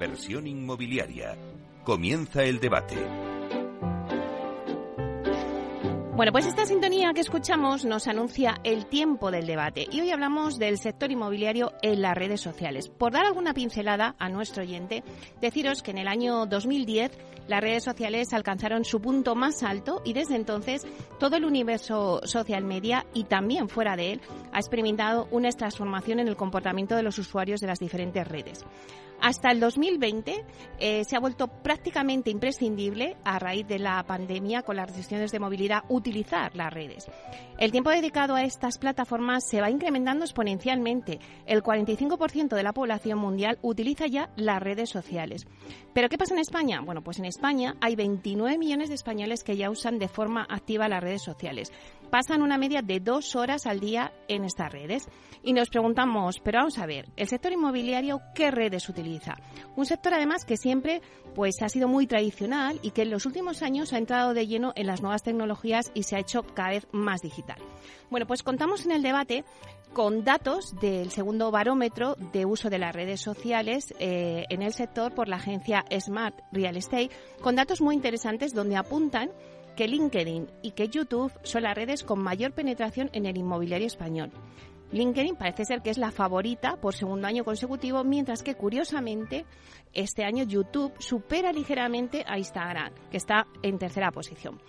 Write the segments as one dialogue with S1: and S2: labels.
S1: inversión inmobiliaria. Comienza el debate.
S2: Bueno, pues esta sintonía que escuchamos nos anuncia el tiempo del debate y hoy hablamos del sector inmobiliario en las redes sociales. Por dar alguna pincelada a nuestro oyente, deciros que en el año 2010 las redes sociales alcanzaron su punto más alto y desde entonces todo el universo social media y también fuera de él ha experimentado una transformación en el comportamiento de los usuarios de las diferentes redes. Hasta el 2020 eh, se ha vuelto prácticamente imprescindible, a raíz de la pandemia con las restricciones de movilidad, utilizar las redes. El tiempo dedicado a estas plataformas se va incrementando exponencialmente. El 45% de la población mundial utiliza ya las redes sociales. ¿Pero qué pasa en España? Bueno, pues en España hay 29 millones de españoles que ya usan de forma activa las redes sociales pasan una media de dos horas al día en estas redes. Y nos preguntamos, pero vamos a ver, ¿el sector inmobiliario qué redes utiliza? Un sector además que siempre pues ha sido muy tradicional y que en los últimos años ha entrado de lleno en las nuevas tecnologías y se ha hecho cada vez más digital. Bueno, pues contamos en el debate con datos del segundo barómetro de uso de las redes sociales eh, en el sector por la agencia Smart Real Estate, con datos muy interesantes donde apuntan que LinkedIn y que YouTube son las redes con mayor penetración en el inmobiliario español. LinkedIn parece ser que es la favorita por segundo año consecutivo, mientras que curiosamente este año YouTube supera ligeramente a Instagram, que está en tercera posición.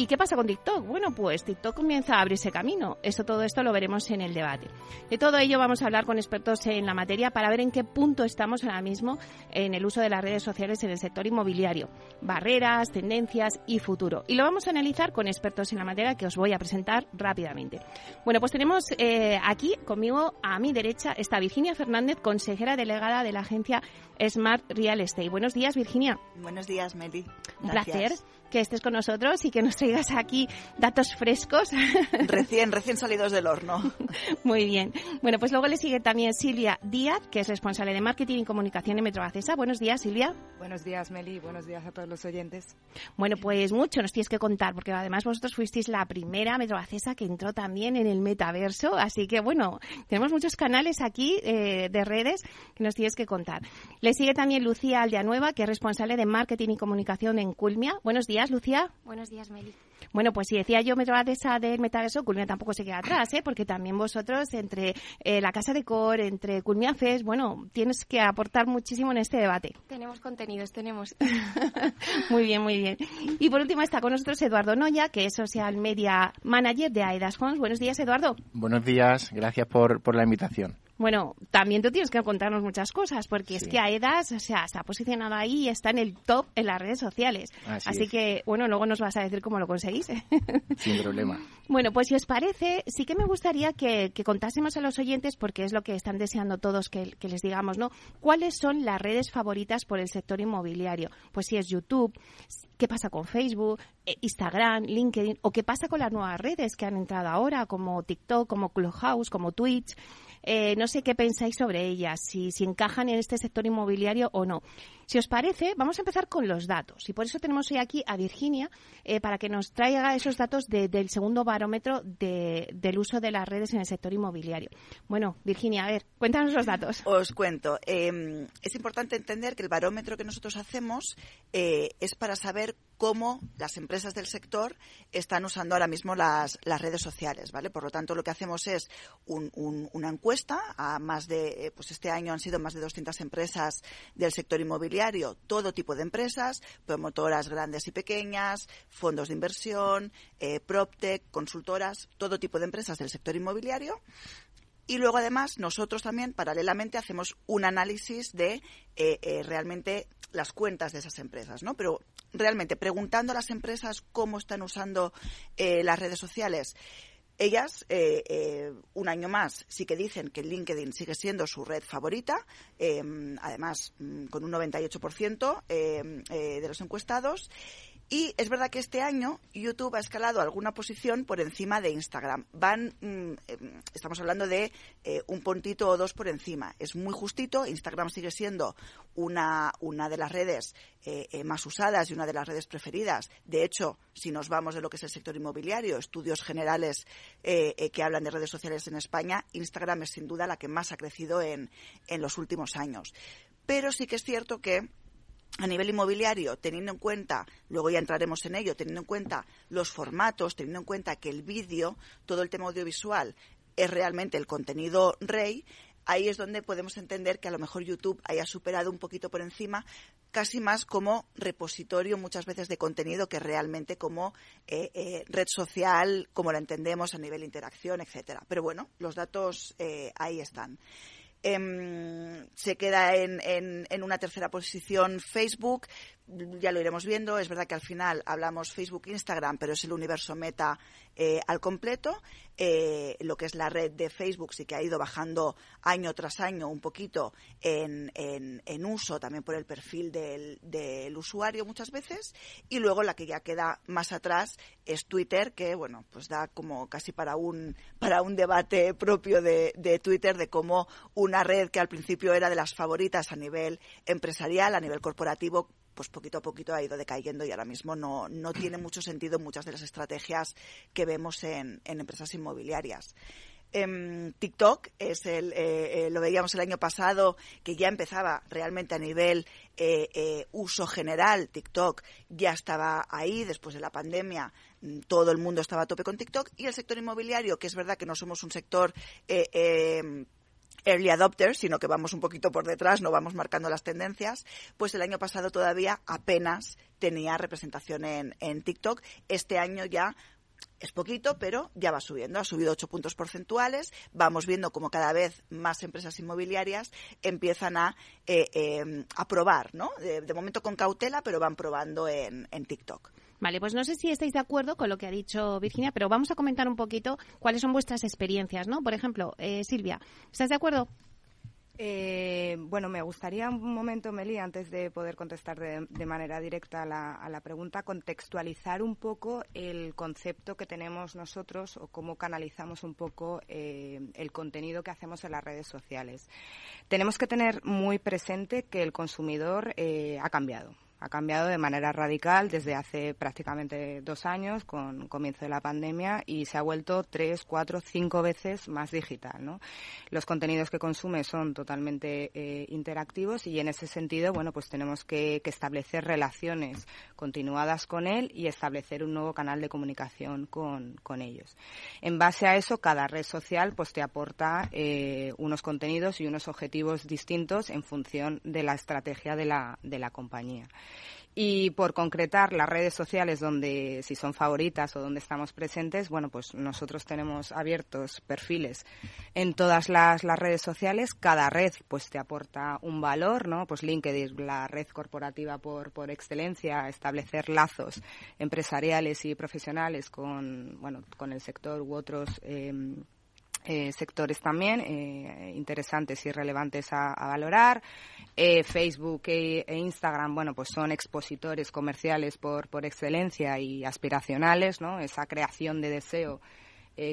S2: ¿Y qué pasa con TikTok? Bueno, pues TikTok comienza a abrirse camino. Esto, todo esto lo veremos en el debate. De todo ello vamos a hablar con expertos en la materia para ver en qué punto estamos ahora mismo en el uso de las redes sociales en el sector inmobiliario. Barreras, tendencias y futuro. Y lo vamos a analizar con expertos en la materia que os voy a presentar rápidamente. Bueno, pues tenemos eh, aquí conmigo a mi derecha está Virginia Fernández, consejera delegada de la agencia Smart Real Estate. Buenos días, Virginia.
S3: Buenos días, Meli.
S2: Un placer que estés con nosotros y que nos traigas aquí datos frescos.
S3: Recién, recién salidos del horno.
S2: Muy bien. Bueno, pues luego le sigue también Silvia Díaz, que es responsable de Marketing y Comunicación en Metrobacesa. Buenos días, Silvia.
S4: Buenos días, Meli. Buenos días a todos los oyentes.
S2: Bueno, pues mucho nos tienes que contar, porque además vosotros fuisteis la primera Metrobacesa que entró también en el metaverso. Así que, bueno, tenemos muchos canales aquí eh, de redes que nos tienes que contar. Le sigue también Lucía Aldeanueva, que es responsable de Marketing y Comunicación en Culmia. Buenos días. Lucía?
S5: Buenos días, Meli.
S2: Bueno, pues si decía yo esa del metaverso, Culmia tampoco se queda atrás, ¿eh? porque también vosotros, entre eh, la Casa de Cor, entre Culmia Fest, bueno, tienes que aportar muchísimo en este debate.
S5: Tenemos contenidos, tenemos.
S2: muy bien, muy bien. Y por último está con nosotros Eduardo Noya, que es Social Media Manager de AEDAS Homes. Buenos días, Eduardo.
S6: Buenos días, gracias por, por la invitación.
S2: Bueno, también tú tienes que contarnos muchas cosas, porque es que AEDAS, o sea, está posicionado ahí y está en el top en las redes sociales. Así, que, bueno, luego nos vas a decir cómo lo conseguís.
S6: Sin problema.
S2: Bueno, pues si os parece, sí que me gustaría que, contásemos a los oyentes, porque es lo que están deseando todos que, les digamos, ¿no? ¿Cuáles son las redes favoritas por el sector inmobiliario? Pues si es YouTube, qué pasa con Facebook, eh, Instagram, LinkedIn, o qué pasa con las nuevas redes que han entrado ahora, como TikTok, como Clubhouse, como Twitch. Eh, no sé qué pensáis sobre ellas, si, si encajan en este sector inmobiliario o no. Si os parece, vamos a empezar con los datos. Y por eso tenemos hoy aquí a Virginia eh, para que nos traiga esos datos del segundo barómetro del uso de las redes en el sector inmobiliario. Bueno, Virginia, a ver, cuéntanos los datos.
S3: Os cuento. Em, es importante entender que el barómetro que nosotros hacemos eh, es para saber cómo las empresas del sector están usando ahora mismo las, redes sociales, ¿vale? Por lo tanto, lo que hacemos es una encuesta a más de, eh, pues este año han sido más de 200 empresas del sector inmobiliario, todo tipo de empresas, promotoras grandes y pequeñas, fondos de inversión, eh, consultoras, todo tipo de empresas del sector inmobiliario y luego, además, nosotros también, paralelamente, hacemos un análisis de eh, eh, realmente las cuentas de esas empresas, ¿no? Pero realmente, preguntando a las empresas cómo están usando eh, las redes sociales, ellas, un año más, sí que dicen que LinkedIn sigue siendo su red favorita, además mm, con un 98% de los encuestados. Y es verdad que este año YouTube ha escalado alguna posición por encima de Instagram. Van, mm, em, estamos hablando de eh, un puntito o dos por encima. Es muy justito. Instagram sigue siendo una, una de las redes eh, eh, más usadas y una de las redes preferidas. De hecho, si nos vamos de lo que es el sector inmobiliario, estudios generales que hablan de redes sociales en España, Instagram es sin duda la que más ha crecido en, en los últimos años. pero sí que es cierto que a nivel inmobiliario, teniendo en cuenta, luego ya entraremos en ello, teniendo en cuenta los formatos, teniendo en cuenta que el vídeo, todo el tema audiovisual, es realmente el contenido rey, ahí es donde podemos entender que a lo mejor YouTube haya superado un poquito por encima, casi más como repositorio muchas veces de contenido que realmente como eh, eh, red social, como la entendemos a nivel interacción, etcétera. Pero bueno, los datos eh, ahí están. Em, se queda en, en, una tercera posición Facebook, ya lo iremos viendo. Es verdad que al final hablamos Facebook, Instagram, pero es el universo meta eh, al completo. Eh, lo que es la red de Facebook sí que ha ido bajando año tras año un poquito en, en, uso, también por el perfil del, del, usuario muchas veces. Y luego la que ya queda más atrás es Twitter, que bueno, pues da como casi para un, para un debate propio de, de Twitter de cómo una red que al principio era de las favoritas a nivel empresarial, a nivel corporativo, pues poquito a poquito ha ido decayendo y ahora mismo no, no tiene mucho sentido muchas de las estrategias que vemos en, empresas inmobiliarias. Em, TikTok es el, eh, eh, lo veíamos el año pasado que ya empezaba realmente a nivel eh, uso general. TikTok ya estaba ahí después de la pandemia. Mm, todo el mundo estaba a tope con TikTok y el sector inmobiliario, que es verdad que no somos un sector em, early adopters, sino que vamos un poquito por detrás, no vamos marcando las tendencias, pues el año pasado todavía apenas tenía representación en, en TikTok. Este año ya es poquito, pero ya va subiendo. Ha subido ocho puntos porcentuales. Vamos viendo como cada vez más empresas inmobiliarias empiezan a, eh, eh, probar, ¿no? De, momento con cautela, pero van probando en, en TikTok.
S2: Vale, pues no sé si estáis de acuerdo con lo que ha dicho Virginia, pero vamos a comentar un poquito cuáles son vuestras experiencias, ¿no? Por ejemplo, eh, Silvia, ¿estás de acuerdo?
S4: Eh, bueno, me gustaría un momento, Meli, antes de poder contestar de, manera directa a la, pregunta, contextualizar un poco el concepto que tenemos nosotros o cómo canalizamos un poco eh, el contenido que hacemos en las redes sociales. Tenemos que tener muy presente que el consumidor ha cambiado ha cambiado de manera radical desde hace prácticamente dos años, con comienzo de la pandemia, y se ha vuelto tres, cuatro, cinco veces más digital. Los contenidos que consume son totalmente eh, interactivos y en ese sentido, bueno, pues tenemos que, establecer relaciones continuadas con él y establecer un nuevo canal de comunicación con, ellos. En base a eso, cada red social pues te aporta eh, unos contenidos y unos objetivos distintos en función de la estrategia de la, de la compañía. Y por concretar las redes sociales donde, si son favoritas o donde estamos presentes, bueno, pues nosotros tenemos abiertos perfiles en todas las, las redes sociales. Cada red, pues te aporta un valor, ¿no? Pues LinkedIn, la red corporativa por, por excelencia, establecer lazos empresariales y profesionales con, bueno, con el sector u otros eh, eh, sectores también eh, interesantes y relevantes a, valorar. Eh, Facebook e, e, Instagram, bueno, pues son expositores comerciales por, por excelencia y aspiracionales, ¿no? Esa creación de deseo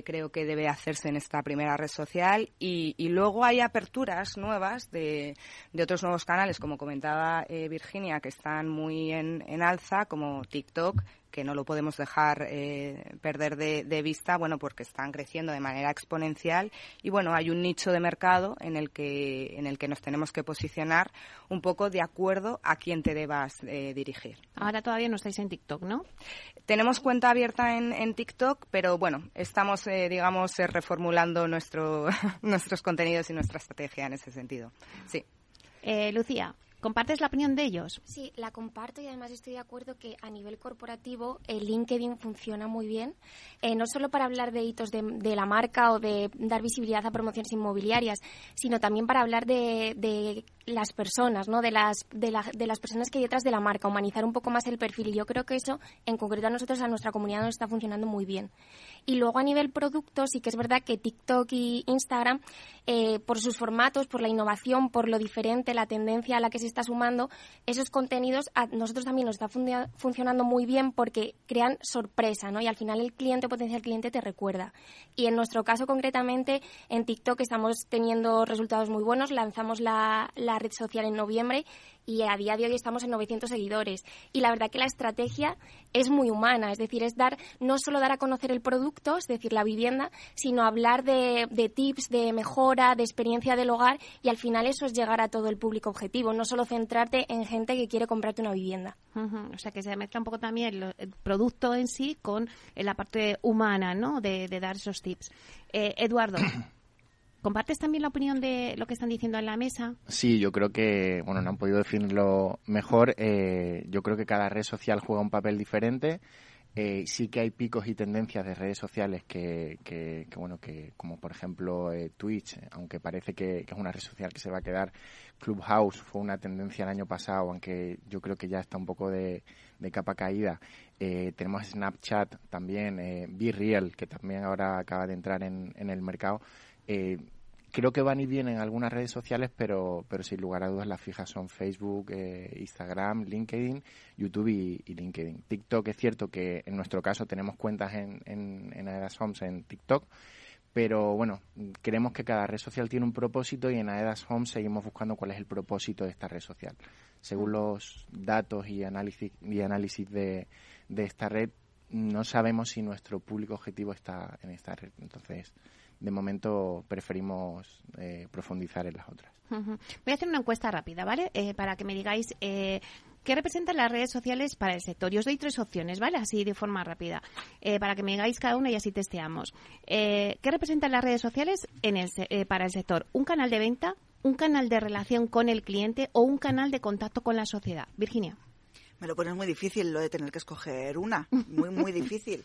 S4: creo que debe hacerse en esta primera red social y, luego hay aperturas nuevas de, de, otros nuevos canales, como comentaba Virginia, que están muy en, en alza, como TikTok, que no lo podemos dejar eh, perder de, vista, bueno, porque están creciendo de manera exponencial y bueno, hay un nicho de mercado en el que en el que nos tenemos que posicionar un poco de acuerdo a quién te debas eh, dirigir.
S2: Ahora todavía no estáis en TikTok, ¿no?
S4: Tenemos cuenta abierta en, TikTok, pero bueno, estamos, eh, digamos, reformulando nuestro, nuestros contenidos y nuestra estrategia en ese sentido. Sí.
S2: Lucía, ¿Compartes la opinión de ellos?
S5: Sí, la comparto y además estoy de acuerdo que a nivel corporativo el LinkedIn funciona muy bien, eh, no solo para hablar de hitos de, la marca o de dar visibilidad a promociones inmobiliarias, sino también para hablar de, de las personas, ¿no? De las, de, de, las personas que hay detrás de la marca, humanizar un poco más el perfil. Y yo creo que eso, en concreto a nosotros, a nuestra comunidad, nos está funcionando muy bien. Y luego a nivel producto, sí que es verdad que TikTok y Instagram, eh, por sus formatos, por la innovación, por lo diferente, la tendencia a la que se está sumando, esos contenidos a nosotros también nos está funcionando muy bien porque crean sorpresa, ¿no? Y al final el cliente, potencial cliente, te recuerda. Y en nuestro caso, concretamente, en TikTok estamos teniendo resultados muy buenos. Lanzamos la la red social en noviembre y a día de hoy estamos en 900 seguidores. Y la verdad que la estrategia es muy humana, es decir, es dar no solo dar a conocer el producto, es decir, la vivienda, sino hablar de, tips, de mejora, de experiencia del hogar y al final eso es llegar a todo el público objetivo, no solo centrarte en gente que quiere comprarte una vivienda.
S2: O sea, que se mezcla un poco también el, producto en sí con la parte humana, ¿no? De, dar esos tips. Eh, Eduardo. ¿Compartes también la opinión de lo que están diciendo en la mesa?
S6: Sí, yo creo que, bueno, no han podido definirlo mejor. Eh, yo creo que cada red social juega un papel diferente. Eh, sí que hay picos y tendencias de redes sociales que, que, bueno, que como por ejemplo eh, Twitch, aunque parece que, es una red social que se va a quedar, Clubhouse fue una tendencia el año pasado, aunque yo creo que ya está un poco de, capa caída. tenemos Snapchat también, Be Real, que también ahora acaba de entrar en, en el mercado eh, creo que van y vienen en algunas redes sociales, pero, pero sin lugar a dudas las fijas son Facebook, eh, Instagram, LinkedIn, YouTube y, LinkedIn. TikTok es cierto que en nuestro caso tenemos cuentas en, en, en Aedas Homes en TikTok, pero bueno, creemos que cada red social tiene un propósito y en Aedas Homes seguimos buscando cuál es el propósito de esta red social. Según los datos y análisis, y análisis de, de esta red, no sabemos si nuestro público objetivo está en esta red. Entonces, de momento preferimos eh, profundizar en las otras.
S2: Voy a hacer una encuesta rápida, ¿vale? Eh, para que me digáis eh, qué representan las redes sociales para el sector. Y os doy tres opciones, ¿vale? Así de forma rápida, para que me digáis cada una y así testeamos. ¿Qué representan las redes sociales en el, para el sector? ¿Un canal de venta, un canal de relación con el cliente o un canal de contacto con la sociedad? Virginia.
S3: Me lo pones muy difícil lo de tener que escoger una. Muy, muy difícil.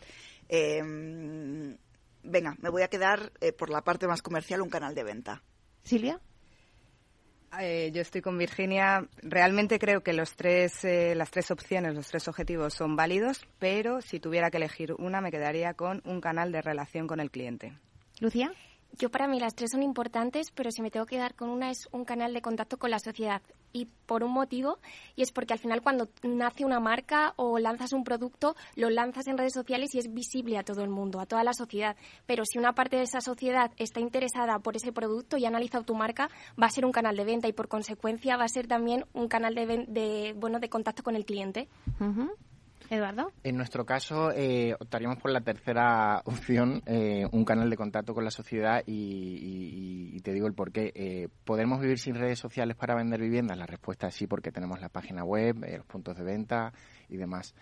S3: Venga, me voy a quedar eh, por la parte más comercial, un canal de venta.
S2: Silvia.
S4: Eh, yo estoy con Virginia. Realmente creo que los tres, eh, las tres opciones, los tres objetivos son válidos, pero si tuviera que elegir una, me quedaría con un canal de relación con el cliente.
S2: Lucía.
S5: Yo para mí las tres son importantes, pero si me tengo que dar con una es un canal de contacto con la sociedad. Y por un motivo, y es porque al final cuando nace una marca o lanzas un producto, lo lanzas en redes sociales y es visible a todo el mundo, a toda la sociedad. Pero si una parte de esa sociedad está interesada por ese producto y ha analizado tu marca, va a ser un canal de venta y por consecuencia va a ser también un canal de, de bueno, de contacto con el cliente.
S2: Eduardo.
S6: En nuestro caso, eh, optaríamos por la tercera opción, eh, un canal de contacto con la sociedad y, te digo el porqué. Eh, ¿Podemos vivir sin redes sociales para vender viviendas? La respuesta es sí, porque tenemos la página web, los puntos de venta y demás.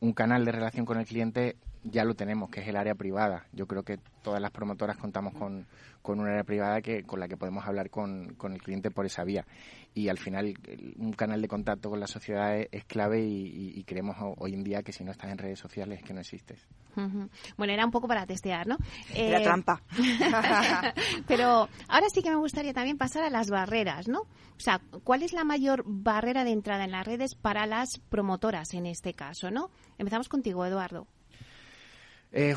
S6: un canal de relación con el cliente ya lo tenemos, que es el área privada. Yo creo que todas las promotoras contamos con, con un área privada que, con la que podemos hablar con, con el cliente por esa vía. Y al final, un canal de contacto con la sociedad es, clave y, creemos hoy en día que si no estás en redes sociales es que no existes.
S2: Bueno, era un poco para testear, ¿no?
S3: Era eh, trampa.
S2: Pero ahora sí que me gustaría también pasar a las barreras, ¿no? O sea, ¿cuál es la mayor barrera de entrada en las redes para las promotoras en este caso, ¿no? Empezamos contigo, Eduardo.
S6: Eh,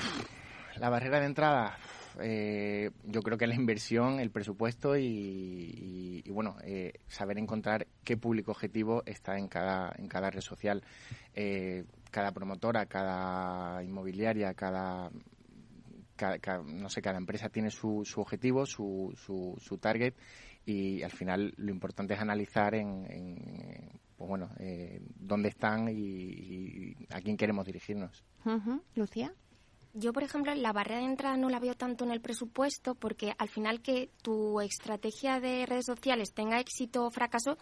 S6: la barrera de entrada, eh, yo creo que la inversión, el presupuesto y, bueno, eh, saber encontrar qué público objetivo está en cada, en cada red social. cada promotora, cada inmobiliaria, cada, no sé, cada empresa tiene su, su objetivo, su, su, su, target y al final lo importante es analizar en, pues bueno, dónde están y, a quién queremos dirigirnos.
S2: Lucía.
S5: Yo, por ejemplo, la barrera de entrada no la veo tanto en el presupuesto porque al final que tu estrategia de redes sociales tenga éxito o fracaso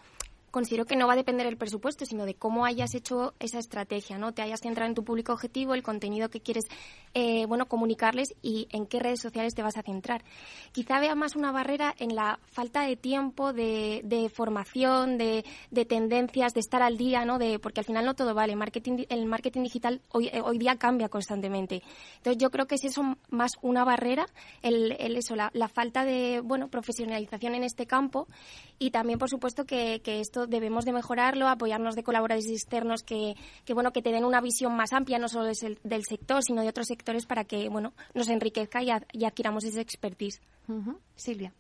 S5: considero que no va a depender del presupuesto, sino de cómo hayas hecho esa estrategia, ¿no? Te hayas centrado en tu público objetivo, el contenido que quieres, eh, bueno, comunicarles y en qué redes sociales te vas a centrar. Quizá vea más una barrera en la falta de tiempo, de, formación, de, tendencias, de estar al día, ¿no? De, porque al final no todo vale. Marketing, el marketing digital hoy, eh, hoy día cambia constantemente. Entonces yo creo que es eso más una barrera, el, eso, la, falta de, bueno, profesionalización en este campo y también, por supuesto, que, que esto debemos de mejorarlo, apoyarnos de colaboradores externos que, que, bueno, que te den una visión más amplia, no solo del sector, sino de otros sectores para que, bueno, nos enriquezca y, adquiramos esa expertise.
S2: Silvia.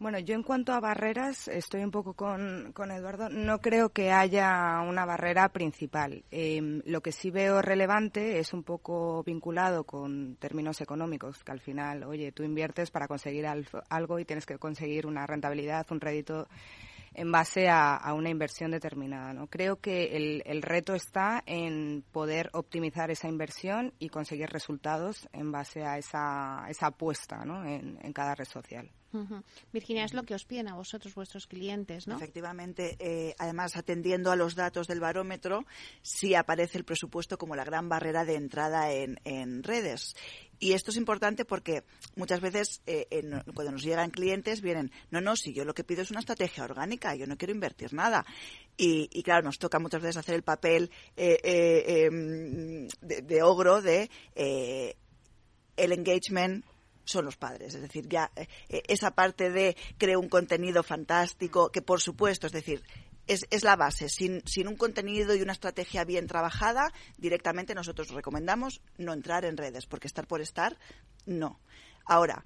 S4: Bueno, yo en cuanto a barreras, estoy un poco con, con Eduardo. No creo que haya una barrera principal. Em, lo que sí veo relevante es un poco vinculado con términos económicos, que al final, oye, tú inviertes para conseguir algo y tienes que conseguir una rentabilidad, un rédito en base a, una inversión determinada. ¿no? Creo que el, el, reto está en poder optimizar esa inversión y conseguir resultados en base a esa, esa apuesta ¿no? en, en cada red social.
S2: Virginia, es lo que os piden a vosotros, vuestros clientes, ¿no?
S3: Efectivamente. Eh, además, atendiendo a los datos del barómetro, sí aparece el presupuesto como la gran barrera de entrada en, redes. Y esto es importante porque muchas veces eh, cuando nos llegan clientes vienen, no, no, si yo lo que pido es una estrategia orgánica, yo no quiero invertir nada. Y, claro, nos toca muchas veces hacer el papel eh, em, de, ogro de el engagement son los padres. Es decir, ya eh, eh, esa parte de creo un contenido fantástico, que por supuesto, es decir, es, la base. Sin, sin, un contenido y una estrategia bien trabajada, directamente nosotros recomendamos no entrar en redes, porque estar por estar, no. Ahora,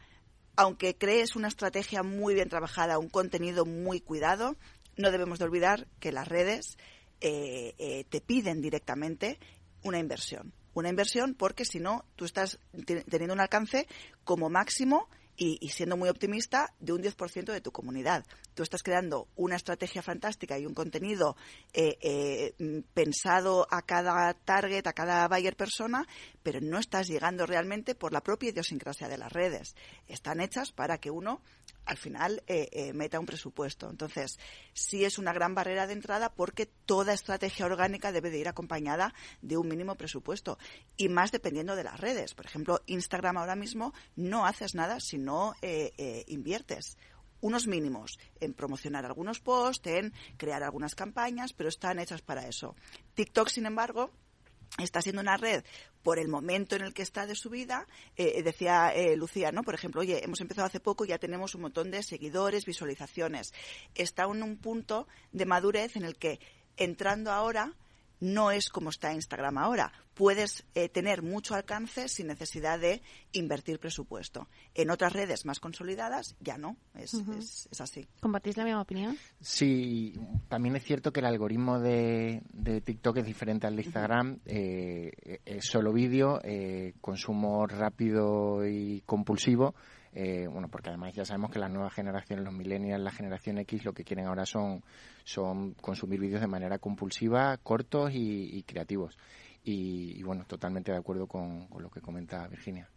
S3: aunque crees una estrategia muy bien trabajada, un contenido muy cuidado, no debemos de olvidar que las redes eh, te piden directamente una inversión una inversión porque si no, tú estás teniendo un alcance como máximo y, siendo muy optimista de un 10% de tu comunidad. Tú estás creando una estrategia fantástica y un contenido eh, eh, pensado a cada target, a cada buyer persona, pero no estás llegando realmente por la propia idiosincrasia de las redes. Están hechas para que uno al final eh, eh, meta un presupuesto. Entonces, sí es una gran barrera de entrada porque toda estrategia orgánica debe de ir acompañada de un mínimo presupuesto y más dependiendo de las redes. Por ejemplo, Instagram ahora mismo no haces nada si no eh, inviertes unos mínimos en promocionar algunos posts, en crear algunas campañas, pero están hechas para eso. TikTok, sin embargo, está siendo una red por el momento en el que está de su vida, eh, decía eh, Lucía, ¿no? Por ejemplo, oye, hemos empezado hace poco y ya tenemos un montón de seguidores, visualizaciones. Está en un punto de madurez en el que entrando ahora no es como está Instagram ahora. Puedes eh, tener mucho alcance sin necesidad de invertir presupuesto. En otras redes más consolidadas ya no, es, es, así.
S2: ¿Compartís la misma opinión?
S6: Sí, también es cierto que el algoritmo de, TikTok es diferente al de Instagram. Eh, es solo vídeo, eh, consumo rápido y compulsivo eh, bueno, porque además ya sabemos que las nuevas generaciones, los millennials, la generación X, lo que quieren ahora son, son consumir vídeos de manera compulsiva, cortos y, creativos. Y, bueno, totalmente de acuerdo con, lo que comenta Virginia.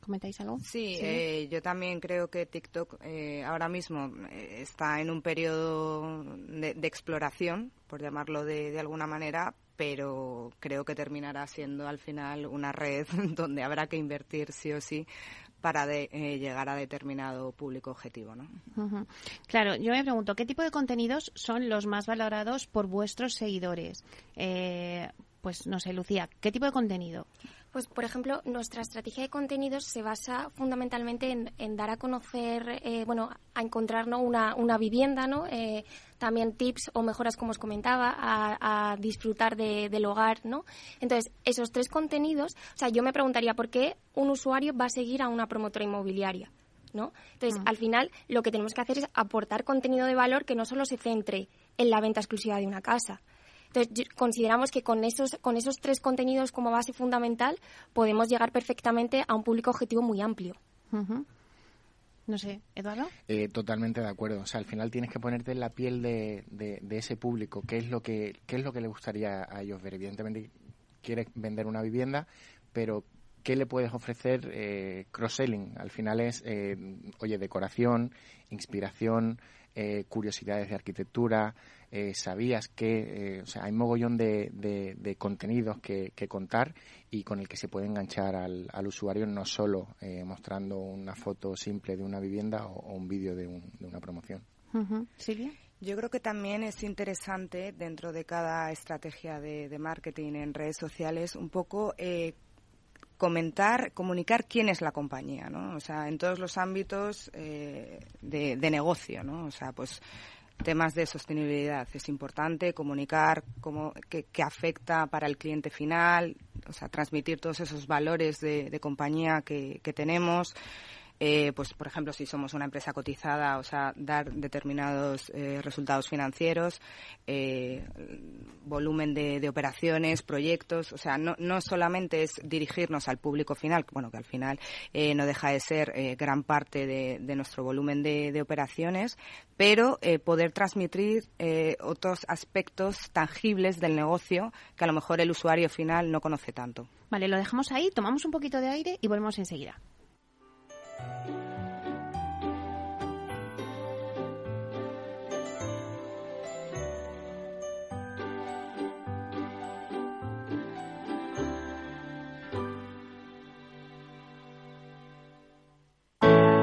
S2: ¿Comentáis algo?
S4: Sí, eh, yo también creo que TikTok eh, ahora mismo está en un periodo de, exploración, por llamarlo de, de, alguna manera, pero creo que terminará siendo al final una red donde habrá que invertir sí o sí para eh, llegar a determinado público objetivo. ¿no?
S2: Claro, yo me pregunto, ¿qué tipo de contenidos son los más valorados por vuestros seguidores? Eh, pues no sé, Lucía, ¿qué tipo de contenido?
S5: Pues, por ejemplo, nuestra estrategia de contenidos se basa fundamentalmente en, dar a conocer, eh, bueno, a encontrar una, una, vivienda, ¿no? Eh, también tips o mejoras, como os comentaba, a, disfrutar del hogar, ¿no? Entonces, esos tres contenidos, o sea, yo me preguntaría por qué un usuario va a seguir a una promotora inmobiliaria. ¿no? Entonces, mm. al final, lo que tenemos que hacer es aportar contenido de valor que no solo se centre en la venta exclusiva de una casa, entonces, consideramos que con esos, con esos tres contenidos como base fundamental podemos llegar perfectamente a un público objetivo muy amplio.
S2: No sé, Eduardo.
S6: Eh, totalmente de acuerdo. O sea, al final tienes que ponerte en la piel de, de, ese público. ¿Qué es lo que qué es lo que le gustaría a ellos ver? Evidentemente quieres vender una vivienda, pero ¿qué le puedes ofrecer eh, cross-selling? Al final es, eh, oye, decoración, inspiración, eh, curiosidades de arquitectura, eh, sabías que, eh, o sea, hay mogollón de, de, contenidos que, contar y con el que se puede enganchar al, al usuario no solo mostrando una foto simple de una vivienda o, un vídeo de, una promoción.
S2: ¿Silvia?
S4: Yo creo que también es interesante dentro de cada estrategia de, de marketing en redes sociales un poco comentar, comunicar quién es la compañía, ¿no? O sea, en todos los ámbitos eh, de, negocio, ¿no? O sea, pues temas de sostenibilidad. Es importante comunicar cómo, qué, afecta para el cliente final, o sea, transmitir todos esos valores de, compañía que, tenemos. Eh, pues por ejemplo, si somos una empresa cotizada, o sea, dar determinados eh, resultados financieros, eh, volumen de, operaciones, proyectos, o sea, no, no solamente es dirigirnos al público final, bueno, que al final no deja de ser gran parte de, de nuestro volumen de, de operaciones, pero poder transmitir otros aspectos tangibles del negocio que a lo mejor el usuario final no conoce tanto.
S2: Vale, lo dejamos ahí, tomamos un poquito de aire y volvemos enseguida.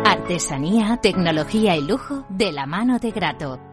S7: Artesanía, tecnología y lujo de la mano de Grato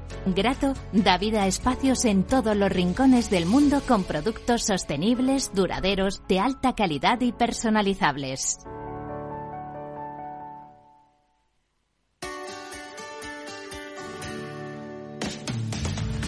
S7: Grato da vida a espacios en todos los rincones del mundo con productos sostenibles, duraderos, de alta calidad y personalizables.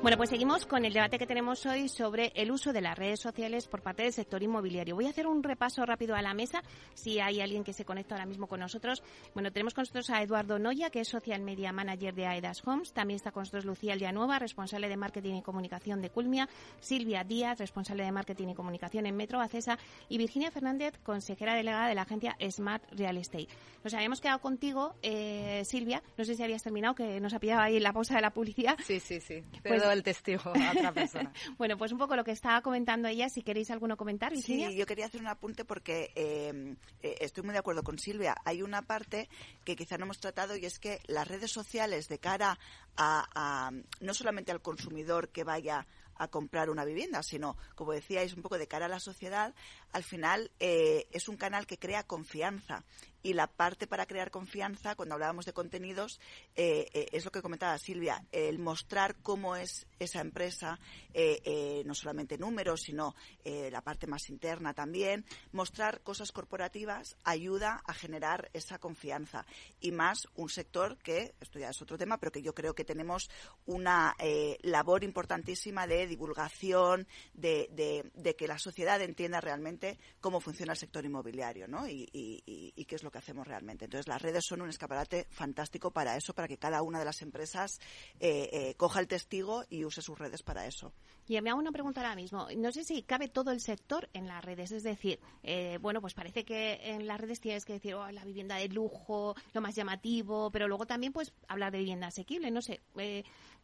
S2: Bueno, pues seguimos con el debate que tenemos hoy sobre el uso de las redes sociales por parte del sector inmobiliario. Voy a hacer un repaso rápido a la mesa, si hay alguien que se conecta ahora mismo con nosotros. Bueno, tenemos con nosotros a Eduardo Noya, que es Social Media Manager de Aedas Homes. También está con nosotros Lucía Aldianueva, responsable de Marketing y Comunicación de Culmia. Silvia Díaz, responsable de Marketing y Comunicación en Metro Acesa. Y Virginia Fernández, consejera delegada de la agencia Smart Real Estate. Nos habíamos quedado contigo, eh, Silvia. No sé si habías terminado, que nos ha pillado ahí la pausa de la publicidad.
S4: Sí, sí, sí.
S2: Pues
S4: el testigo a otra persona.
S2: bueno, pues un poco lo que estaba comentando ella, si queréis alguno comentar, Virginia.
S3: Sí, yo quería hacer un apunte porque eh, eh, estoy muy de acuerdo con Silvia. Hay una parte que quizá no hemos tratado y es que las redes sociales de cara a no solamente al consumidor que vaya a comprar una vivienda, sino, como decíais, un poco de cara a la sociedad, al final eh, es un canal que crea confianza. Y la parte para crear confianza, cuando hablábamos de contenidos, eh, eh, es lo que comentaba Silvia, el mostrar cómo es esa empresa, no solamente números, sino la parte más interna también. Mostrar cosas corporativas ayuda a generar esa confianza. Y más un sector que, esto ya es otro tema, pero que yo creo que tenemos una labor importantísima de divulgación, de, de que la sociedad entienda realmente cómo funciona el sector inmobiliario ¿no? y, qué es lo que hacemos realmente. Entonces, las redes son un escaparate fantástico para eso, para que cada una de las empresas eh, eh, coja el testigo y use sus redes para eso.
S2: Y me hago una pregunta ahora mismo. No sé si cabe todo el sector en las redes. Es decir, eh, bueno, pues parece que en las redes tienes que decir oh, la vivienda de lujo, lo más llamativo, pero luego también pues hablar de vivienda asequible. No sé.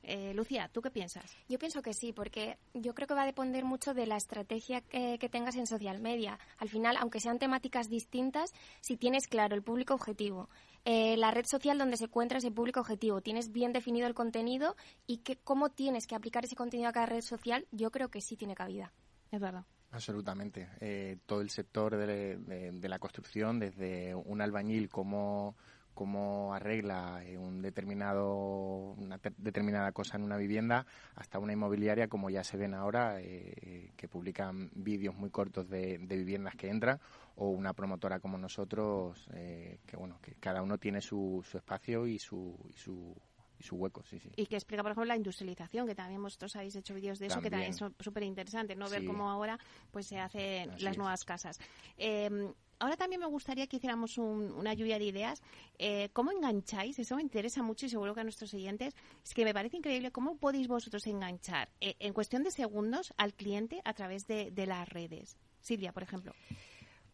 S2: Eh, Lucía, ¿tú qué piensas?
S5: Yo pienso que sí, porque yo creo que va a depender mucho de la estrategia que, tengas en social media. Al final, aunque sean temáticas distintas, si tienes claro el público objetivo, eh, la red social donde se encuentra ese público objetivo, tienes bien definido el contenido y que, cómo tienes que aplicar ese contenido a cada red social, yo creo que sí tiene cabida.
S2: Es verdad.
S6: Absolutamente. Eh, todo el sector de, de, la construcción, desde un albañil como cómo arregla eh, un determinado, una determinada cosa en una vivienda, hasta una inmobiliaria, como ya se ven ahora, eh, que publican vídeos muy cortos de, viviendas que entran, o una promotora como nosotros, eh, que bueno, que cada uno tiene su, su espacio y su, y su su hueco, sí, sí.
S2: Y que explica, por ejemplo, la industrialización, que también vosotros habéis hecho vídeos de eso, que también es súper interesante, ¿no? Ver cómo ahora pues se hacen las nuevas casas. Eh, ahora también me gustaría que hiciéramos una lluvia de ideas. Eh, ¿Cómo engancháis? Eso me interesa mucho y seguro que a nuestros oyentes. Es que me parece increíble cómo podéis vosotros enganchar eh, en cuestión de segundos al cliente a través de, las redes. Silvia, por ejemplo.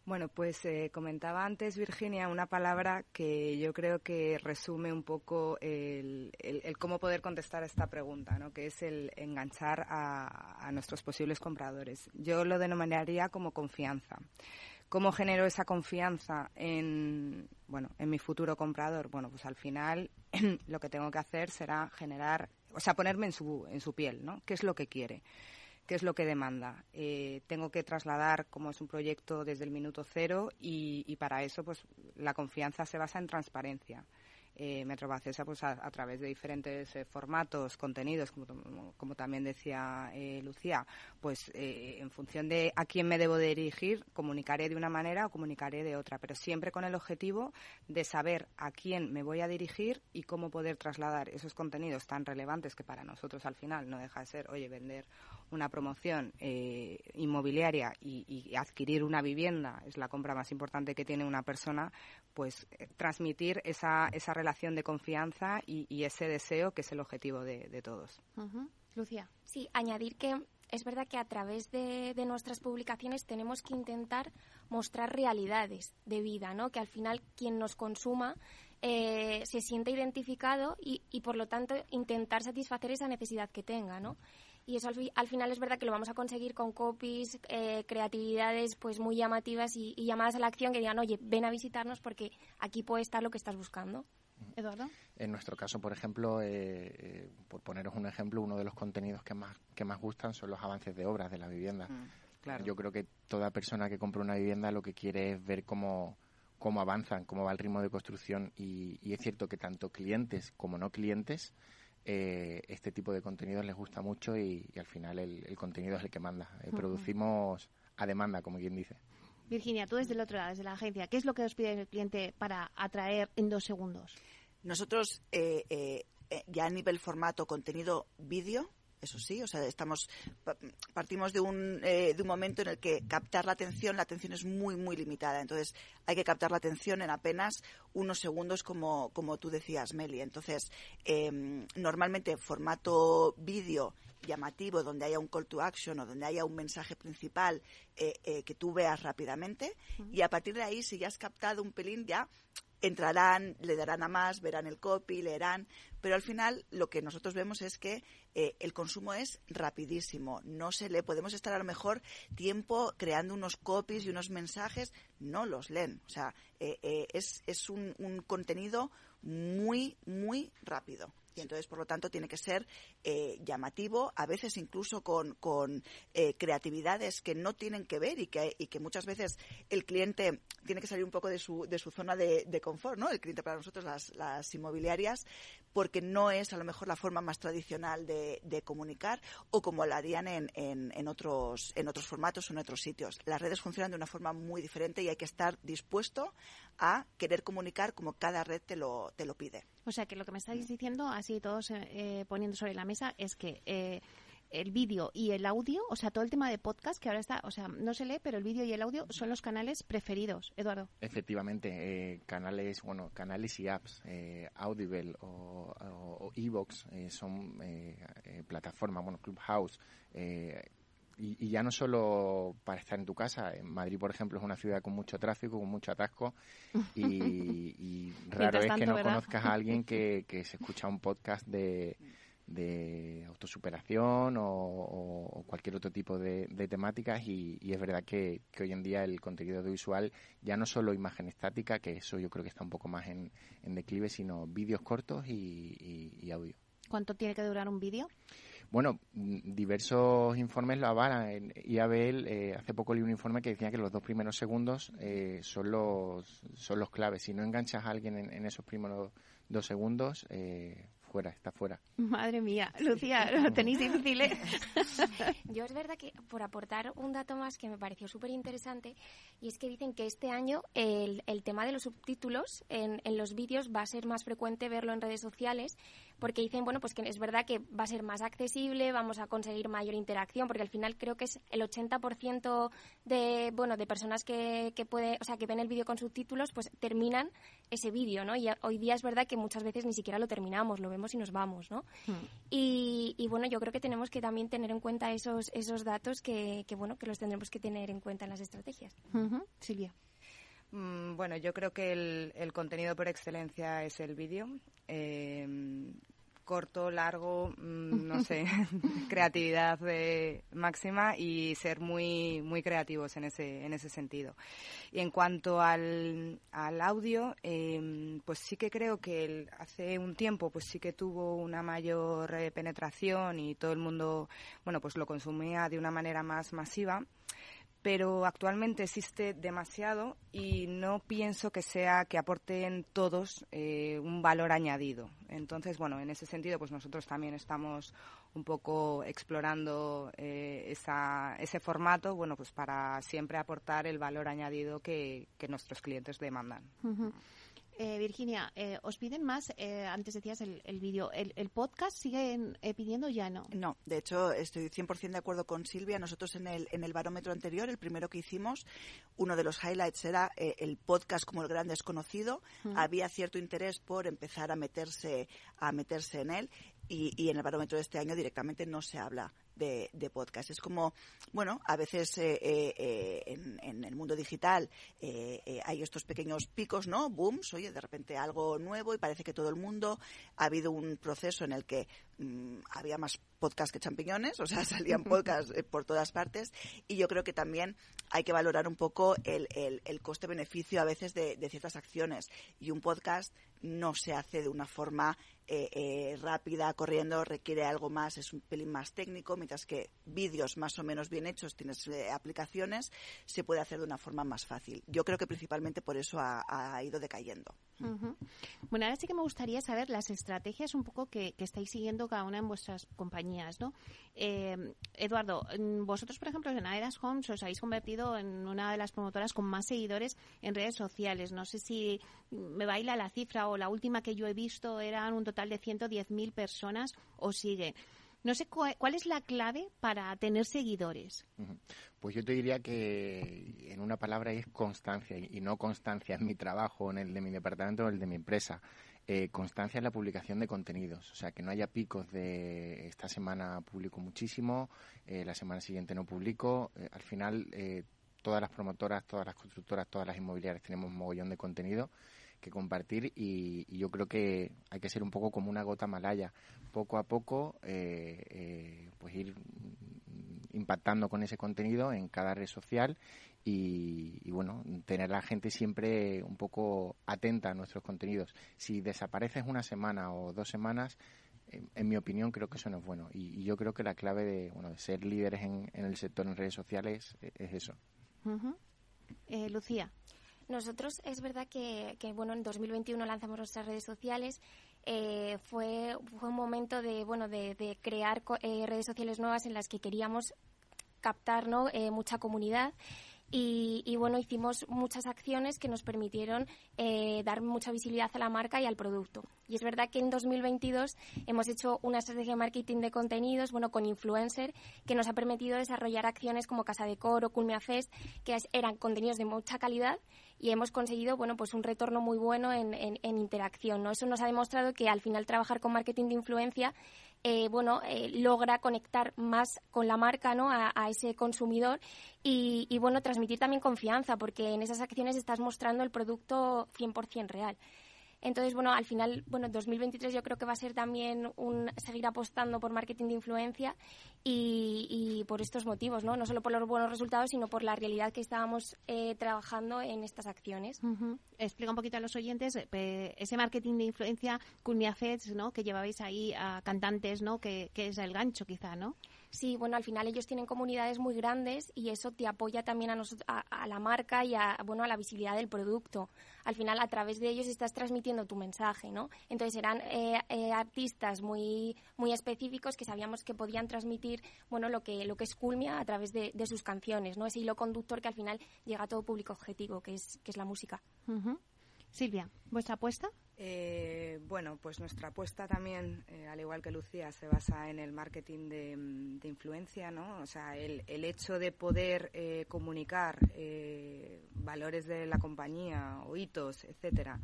S4: Bueno, pues eh, comentaba antes, Virginia, una palabra que yo creo que resume un poco el, cómo poder contestar a esta pregunta, ¿no? que es el enganchar a, nuestros posibles compradores. Yo lo denominaría como confianza. ¿Cómo genero esa confianza en, bueno, en mi futuro comprador? Bueno, pues al final lo que tengo que hacer será generar, o sea, ponerme en su, en su piel, ¿no? ¿Qué es lo que quiere? ¿Qué es lo que demanda? Eh, tengo que trasladar cómo es un proyecto desde el minuto cero y, para eso, pues, la confianza se basa en transparencia eh, Metrobacesa pues a, través de diferentes eh, formatos, contenidos, como, también decía Lucía, pues en función de a quién me debo dirigir, comunicaré de una manera o comunicaré de otra, pero siempre con el objetivo de saber a quién me voy a dirigir y cómo poder trasladar esos contenidos tan relevantes que para nosotros al final no deja de ser, oye, vender una promoción inmobiliaria y, y, adquirir una vivienda es la compra más importante que tiene una persona, pues transmitir esa, esa relación de confianza y, ese deseo que es el objetivo de, todos.
S2: Lucía.
S5: Sí, añadir que es verdad que a través de, nuestras publicaciones tenemos que intentar mostrar realidades de vida, ¿no? Que al final quien nos consuma eh, se sienta identificado y, y, por lo tanto, intentar satisfacer esa necesidad que tenga, ¿no? Y eso al, final es verdad que lo vamos a conseguir con copies, eh, creatividades pues muy llamativas y, llamadas a la acción que digan, oye, ven a visitarnos porque aquí puede estar lo que estás buscando.
S2: Eduardo.
S6: En nuestro caso, por ejemplo, eh, eh, por poneros un ejemplo, uno de los contenidos que más, que más gustan son los avances de obras de la vivienda. Mm, claro. Yo creo que toda persona que compra una vivienda lo que quiere es ver cómo, cómo avanzan, cómo va el ritmo de construcción y, y es cierto que tanto clientes como no clientes eh, este tipo de contenidos les gusta mucho y, al final el, contenido es el que manda. Eh, producimos a demanda, como quien dice.
S2: Virginia, tú desde el otro lado, desde la agencia, ¿qué es lo que os pide el cliente para atraer en dos segundos?
S3: Nosotros, eh, ya a nivel formato, contenido vídeo, eso sí, o sea, estamos partimos de un, eh, de un momento en el que captar la atención, la atención es muy, muy limitada. Entonces, hay que captar la atención en apenas unos segundos, como, como tú decías, Meli. Entonces, eh, normalmente formato vídeo llamativo, donde haya un call to action o donde haya un mensaje principal eh, eh que tú veas rápidamente. Y a partir de ahí, si ya has captado un pelín, ya entrarán, le darán a más, verán el copy, leerán, pero al final lo que nosotros vemos es que eh, el consumo es rapidísimo. No se le podemos estar a lo mejor tiempo creando unos copies y unos mensajes, no los leen. O sea, eh, eh, es, es un, un contenido muy, muy rápido y entonces por lo tanto tiene que ser eh, llamativo a veces incluso con, con eh, creatividades que no tienen que ver y que, y que muchas veces el cliente tiene que salir un poco de su, de su zona de, de confort, ¿no? El cliente para nosotros, las, las inmobiliarias, porque no es a lo mejor la forma más tradicional de, de comunicar o como la harían en, en, en, otros, en otros formatos o en otros sitios. Las redes funcionan de una forma muy diferente y hay que estar dispuesto a querer comunicar como cada red te lo, te lo pide.
S2: O sea que lo que me estáis diciendo, así todos eh, eh, poniendo sobre la mesa, es que eh, el vídeo y el audio, o sea, todo el tema de podcast que ahora está, o sea, no se lee, pero el vídeo y el audio son los canales preferidos, Eduardo.
S6: Efectivamente, canales, bueno, canales y apps, Audible o Evox son plataformas, bueno, Clubhouse, y, ya no solo para estar en tu casa. En Madrid, por ejemplo, es una ciudad con mucho tráfico, con mucho atasco. Y, raro es que no conozcas a alguien que, que se escucha un podcast de, de autosuperación o, cualquier otro tipo de, temáticas. Y, es verdad que, hoy en día el contenido audiovisual, ya no solo imagen estática, que eso yo creo que está un poco más en, declive, sino vídeos cortos y audio.
S2: ¿Cuánto tiene que durar un vídeo?
S6: Bueno, mm, diversos informes lo avalan. IABL eh, hace poco leí un informe que decía que los dos primeros segundos eh, son los son los claves. Si no enganchas a alguien en, esos primeros dos segundos, eh, fuera, está fuera.
S2: Madre mía, Lucía, lo tenéis difícil. ¿eh?
S5: Yo es verdad que por aportar un dato más que me pareció súper interesante, y es que dicen que este año el, el tema de los subtítulos en, en los vídeos va a ser más frecuente verlo en redes sociales, porque dicen, bueno, pues que es verdad que va a ser más accesible, vamos a conseguir mayor interacción, porque al final creo que es el 80% de, bueno, de personas que, que puede, o sea, que ven el vídeo con subtítulos, pues terminan ese vídeo, ¿no? Y hoy día es verdad que muchas veces ni siquiera lo terminamos, lo vemos y nos vamos, ¿no? Hmm. Y, bueno, yo creo que tenemos que también tener en cuenta esos, esos datos que, bueno, que los tendremos que tener en cuenta en las estrategias.
S2: Silvia.
S4: Mm, bueno, yo creo que el, el, contenido por excelencia es el vídeo. Eh, corto, largo, mm, no sé, creatividad de máxima y ser muy muy creativos en ese en ese sentido. Y en cuanto al, al audio, em, pues sí que creo que hace un tiempo pues sí que tuvo una mayor eh, penetración y todo el mundo bueno pues lo consumía de una manera más masiva pero actualmente existe demasiado y no pienso que sea que aporten todos eh, un valor añadido. Entonces, bueno, en ese sentido, pues nosotros también estamos un poco explorando eh, esa, ese formato, bueno, pues para siempre aportar el valor añadido que, nuestros clientes demandan.
S2: Eh, Virginia, eh, ¿os piden más? Eh, antes decías el, el vídeo. ¿El, podcast siguen pidiendo ya no?
S3: No, de hecho estoy 100% de acuerdo con Silvia. Nosotros en el, en el barómetro anterior, el primero que hicimos, uno de los highlights era el podcast como el gran desconocido. Había cierto interés por empezar a meterse, a meterse en él y, y, en el barómetro de este año directamente no se habla de, de podcast. Es como, bueno, a veces eh, eh, en, en, el mundo digital eh, hay estos pequeños picos, ¿no? Booms, oye, de repente algo nuevo y parece que todo el mundo ha habido un proceso en el que mmm, había más podcast que champiñones, o sea, salían podcasts por todas partes y yo creo que también hay que valorar un poco el, el, el coste-beneficio a veces de, de ciertas acciones y un podcast no se hace de una forma eh, eh, rápida, corriendo, requiere algo más, es un pelín más técnico, mientras que vídeos más o menos bien hechos, tienes eh, aplicaciones, se puede hacer de una forma más fácil. Yo creo que principalmente por eso ha, ha ido decayendo.
S2: Uh -huh. Bueno, ahora sí que me gustaría saber las estrategias un poco que, que estáis siguiendo cada una en vuestras compañías, ¿no? Eh, Eduardo, vosotros, por ejemplo, en Aedas Homes os habéis convertido en una de las promotoras con más seguidores en redes sociales. No sé si me baila la cifra o la última que yo he visto eran un total de 110.000 personas o sigue. No sé cuál, es la clave para tener seguidores.
S6: Pues yo te diría que en una palabra es constancia y no constancia en mi trabajo, en el de mi departamento o el de mi empresa. Eh, constancia en la publicación de contenidos, o sea, que no haya picos de esta semana publico muchísimo, eh, la semana siguiente no publico. Eh, al final, todas las promotoras, todas las constructoras, todas las inmobiliarias tenemos un mogollón de contenido que compartir y, yo creo que hay que ser un poco como una gota malaya, poco a poco eh, eh, pues ir impactando con ese contenido en cada red social y, y, bueno, tener a la gente siempre un poco atenta a nuestros contenidos. Si desapareces una semana o dos semanas, en, mi opinión creo que eso no es bueno y, yo creo que la clave de, bueno, de ser líderes en, en el sector en redes sociales es, es eso.
S2: Eh, Lucía.
S5: Nosotros es verdad que, bueno, en 2021 lanzamos nuestras redes sociales. Eh, fue, un momento de, bueno, de, de crear eh, redes sociales nuevas en las que queríamos captar ¿no? eh, mucha comunidad. Y, y, bueno, hicimos muchas acciones que nos permitieron eh, dar mucha visibilidad a la marca y al producto. Y es verdad que en 2022 hemos hecho una estrategia de marketing de contenidos, bueno, con influencer, que nos ha permitido desarrollar acciones como Casa de Coro, Culmia Fest, que eran contenidos de mucha calidad y hemos conseguido, bueno, pues un retorno muy bueno en, en, interacción, ¿no? Eso nos ha demostrado que al final trabajar con marketing de influencia eh, bueno, eh, logra conectar más con la marca, ¿no? A, a ese consumidor y, y, bueno, transmitir también confianza, porque en esas acciones estás mostrando el producto 100% real. Entonces, bueno, al final, bueno, 2023 yo creo que va a ser también un seguir apostando por marketing de influencia y, por estos motivos, ¿no? No solo por los buenos resultados, sino por la realidad que estábamos eh, trabajando en estas acciones.
S2: Explica un poquito a los oyentes eh, ese marketing de influencia, Culmia Feds, ¿no? Que llevabais ahí a cantantes, ¿no? Que, que es el gancho, quizá, ¿no?
S5: Sí, bueno, al final ellos tienen comunidades muy grandes y eso te apoya también a, a, a, la marca y a, bueno, a la visibilidad del producto. Al final, a través de ellos estás transmitiendo tu mensaje, ¿no? Entonces eran eh, eh, artistas muy, muy específicos que sabíamos que podían transmitir, bueno, lo que, lo que es Culmia a través de, de sus canciones, ¿no? Ese hilo conductor que al final llega a todo público objetivo, que es, que es la música.
S2: Silvia, ¿vuestra apuesta?
S4: Eh, bueno, pues nuestra apuesta también, eh, al igual que Lucía, se basa en el marketing de, influencia, ¿no? O sea, el, el hecho de poder eh, comunicar eh, valores de la compañía o hitos, etcétera,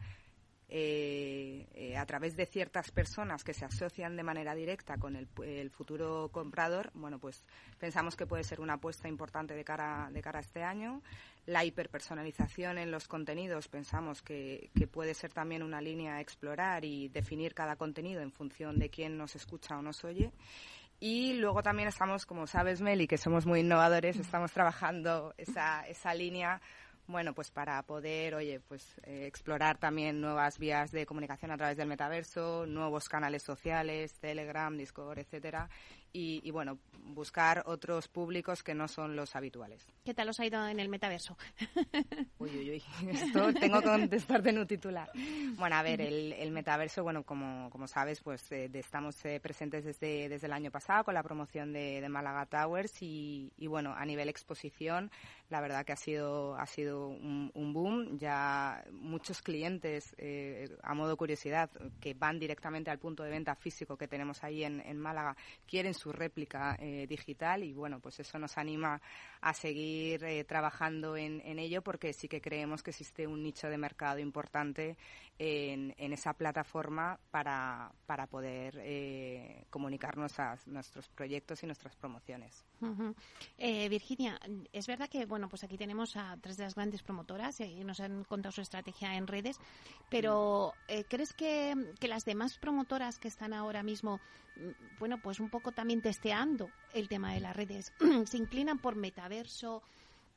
S4: eh, a través de ciertas personas que se asocian de manera directa con el, el, futuro comprador, bueno, pues pensamos que puede ser una apuesta importante de cara, de cara a este año. La hiperpersonalización en los contenidos pensamos que, que puede ser también una línea a explorar y definir cada contenido en función de quién nos escucha o nos oye. Y luego también estamos, como sabes, Meli, que somos muy innovadores, estamos trabajando esa, esa línea bueno, pues para poder, oye, pues eh, explorar también nuevas vías de comunicación a través del metaverso, nuevos canales sociales, Telegram, Discord, etcétera, y, y, bueno, buscar otros públicos que no son los habituales.
S2: ¿Qué tal os ha ido en el metaverso?
S4: uy, uy, uy, esto tengo que contestarte en un titular. Bueno, a ver, el, el metaverso, bueno, como, como sabes, pues eh, estamos eh, presentes desde, desde el año pasado con la promoción de, de Málaga Towers y, y, bueno, a nivel exposición, la verdad que ha sido, ha sido sido un, boom. Ya muchos clientes, eh, a modo curiosidad, que van directamente al punto de venta físico que tenemos ahí en, Málaga, quieren su réplica eh, digital y bueno, pues eso nos anima a seguir eh, trabajando en, ello porque sí que creemos que existe un nicho de mercado importante en, esa plataforma para, para poder comunicar nuestros proyectos y nuestras promociones.
S2: Virginia, es verdad que bueno, pues aquí tenemos a tres de las grandes promotoras y nos han contado su estrategia en redes, pero eh, ¿crees que, que, las demás promotoras que están ahora mismo, mm, bueno, pues un poco también testeando el tema de las redes, se inclinan por metaverso?